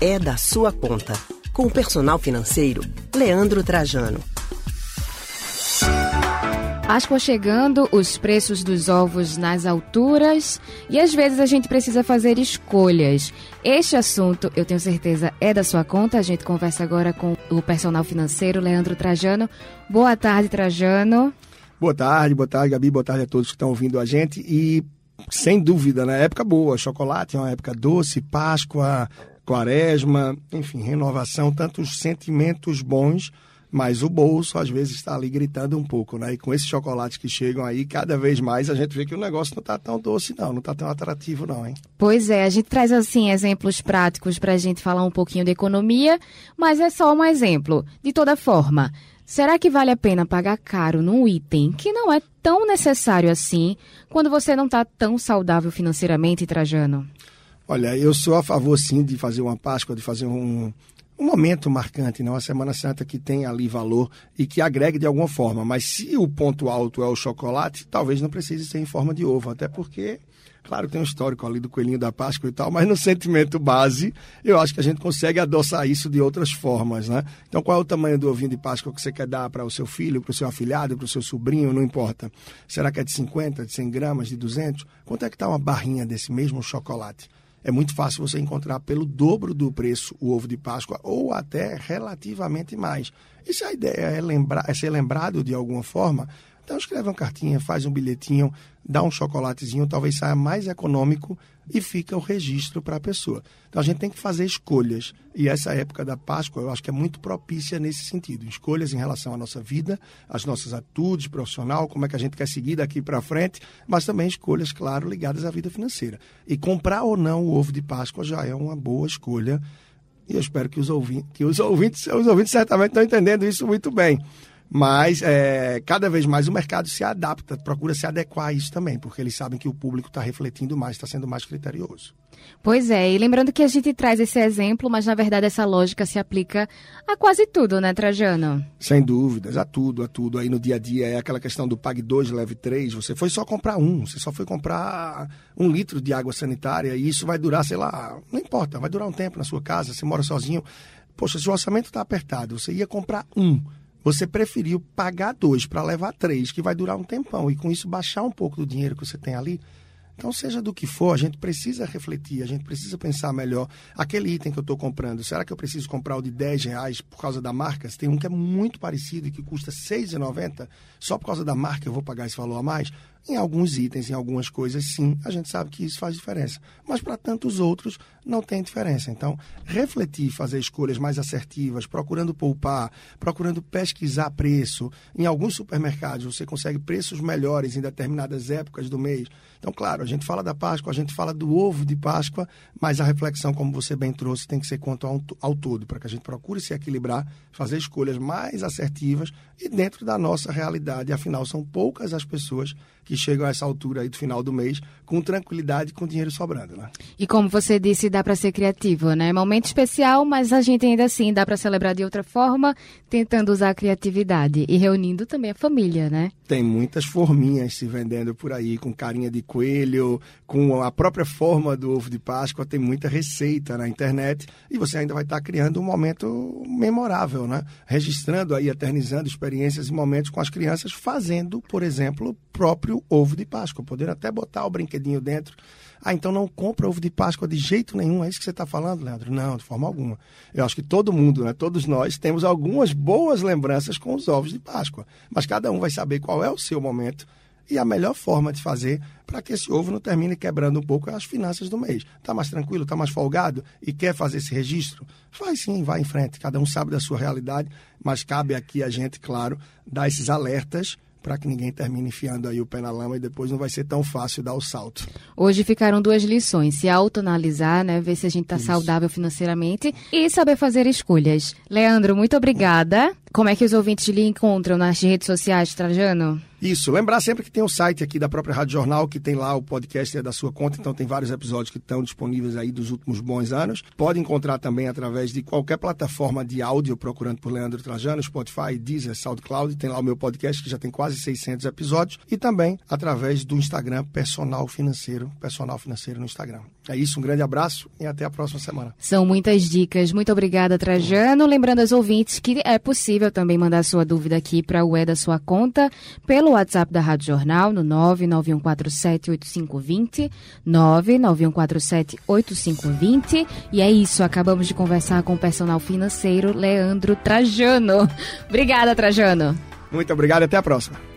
é da sua conta. Com o personal financeiro, Leandro Trajano. Páscoa chegando, os preços dos ovos nas alturas e às vezes a gente precisa fazer escolhas. Este assunto, eu tenho certeza, é da sua conta. A gente conversa agora com o personal financeiro Leandro Trajano. Boa tarde, Trajano. Boa tarde, boa tarde, Gabi, boa tarde a todos que estão ouvindo a gente. E sem dúvida, na né? época boa, chocolate é uma época doce, Páscoa, Quaresma, enfim, renovação, tantos sentimentos bons mas o bolso às vezes está ali gritando um pouco, né? E com esses chocolates que chegam aí, cada vez mais a gente vê que o negócio não está tão doce, não, não está tão atrativo, não, hein? Pois é, a gente traz assim exemplos práticos para a gente falar um pouquinho de economia, mas é só um exemplo. De toda forma, será que vale a pena pagar caro num item que não é tão necessário assim quando você não está tão saudável financeiramente, Trajano? Olha, eu sou a favor sim de fazer uma Páscoa, de fazer um, um momento marcante, não? Né? Semana Santa que tem ali valor e que agregue de alguma forma. Mas se o ponto alto é o chocolate, talvez não precise ser em forma de ovo, até porque, claro, tem um histórico ali do coelhinho da Páscoa e tal, mas no sentimento base, eu acho que a gente consegue adoçar isso de outras formas, né? Então, qual é o tamanho do ovinho de Páscoa que você quer dar para o seu filho, para o seu afilhado, para o seu sobrinho, não importa. Será que é de 50, de 100 gramas, de 200? Quanto é que está uma barrinha desse mesmo chocolate? É muito fácil você encontrar pelo dobro do preço o ovo de Páscoa ou até relativamente mais. E se a ideia é, lembrar, é ser lembrado de alguma forma, então escreve uma cartinha, faz um bilhetinho, dá um chocolatezinho, talvez saia mais econômico e fica o registro para a pessoa. Então a gente tem que fazer escolhas. E essa época da Páscoa eu acho que é muito propícia nesse sentido. Escolhas em relação à nossa vida, às nossas atitudes profissional, como é que a gente quer seguir daqui para frente, mas também escolhas, claro, ligadas à vida financeira. E comprar ou não o ovo de Páscoa já é uma boa escolha. E eu espero que os ouvintes, que os ouvintes, os ouvintes certamente estão entendendo isso muito bem. Mas é, cada vez mais o mercado se adapta, procura se adequar a isso também, porque eles sabem que o público está refletindo mais, está sendo mais criterioso. Pois é, e lembrando que a gente traz esse exemplo, mas na verdade essa lógica se aplica a quase tudo, né, Trajano? Sem dúvidas, a tudo, a tudo. Aí no dia a dia é aquela questão do pague dois, leve três. Você foi só comprar um, você só foi comprar um litro de água sanitária e isso vai durar, sei lá, não importa, vai durar um tempo na sua casa, você mora sozinho. Poxa, se o orçamento está apertado, você ia comprar um você preferiu pagar dois para levar três, que vai durar um tempão, e com isso baixar um pouco do dinheiro que você tem ali. Então, seja do que for, a gente precisa refletir, a gente precisa pensar melhor. Aquele item que eu estou comprando, será que eu preciso comprar o de 10 reais por causa da marca? Se tem um que é muito parecido e que custa R$ 6,90, só por causa da marca eu vou pagar esse valor a mais? Em alguns itens, em algumas coisas, sim, a gente sabe que isso faz diferença. Mas para tantos outros, não tem diferença. Então, refletir, fazer escolhas mais assertivas, procurando poupar, procurando pesquisar preço. Em alguns supermercados, você consegue preços melhores em determinadas épocas do mês. Então, claro, a gente fala da Páscoa, a gente fala do ovo de Páscoa, mas a reflexão, como você bem trouxe, tem que ser quanto ao, ao todo, para que a gente procure se equilibrar, fazer escolhas mais assertivas e dentro da nossa realidade. Afinal, são poucas as pessoas que chegam a essa altura aí do final do mês com tranquilidade e com dinheiro sobrando, né? E como você disse, dá para ser criativo, né? Momento especial, mas a gente ainda assim dá para celebrar de outra forma, tentando usar a criatividade e reunindo também a família, né? Tem muitas forminhas se vendendo por aí com carinha de coelho, com a própria forma do ovo de Páscoa, tem muita receita na internet e você ainda vai estar criando um momento memorável, né? Registrando aí, eternizando experiências e momentos com as crianças fazendo, por exemplo, próprio ovo de Páscoa, podendo até botar o brinquedinho dentro. Ah, então não compra ovo de Páscoa de jeito nenhum, é isso que você está falando, Leandro? Não, de forma alguma. Eu acho que todo mundo, né, todos nós, temos algumas boas lembranças com os ovos de Páscoa, mas cada um vai saber qual é o seu momento e a melhor forma de fazer para que esse ovo não termine quebrando um pouco as finanças do mês. Está mais tranquilo, está mais folgado e quer fazer esse registro? Faz sim, vai em frente. Cada um sabe da sua realidade, mas cabe aqui a gente, claro, dar esses alertas para que ninguém termine enfiando aí o pé na lama e depois não vai ser tão fácil dar o salto. Hoje ficaram duas lições: se autoanalisar, né, ver se a gente está saudável financeiramente e saber fazer escolhas. Leandro, muito obrigada. Como é que os ouvintes lhe encontram nas redes sociais, Trajano? Isso, lembrar sempre que tem o site aqui da própria Rádio Jornal, que tem lá o podcast é da sua conta, então tem vários episódios que estão disponíveis aí dos últimos bons anos. Pode encontrar também através de qualquer plataforma de áudio, procurando por Leandro Trajano, Spotify, Deezer, SoundCloud, tem lá o meu podcast que já tem quase 600 episódios e também através do Instagram Personal Financeiro, Personal Financeiro no Instagram. É isso, um grande abraço e até a próxima semana. São muitas dicas. Muito obrigada, Trajano. Lembrando aos ouvintes que é possível também mandar sua dúvida aqui para o E da sua conta pelo WhatsApp da Rádio Jornal no 991478520, 991478520. E é isso, acabamos de conversar com o personal financeiro Leandro Trajano. Obrigada, Trajano. Muito obrigado até a próxima.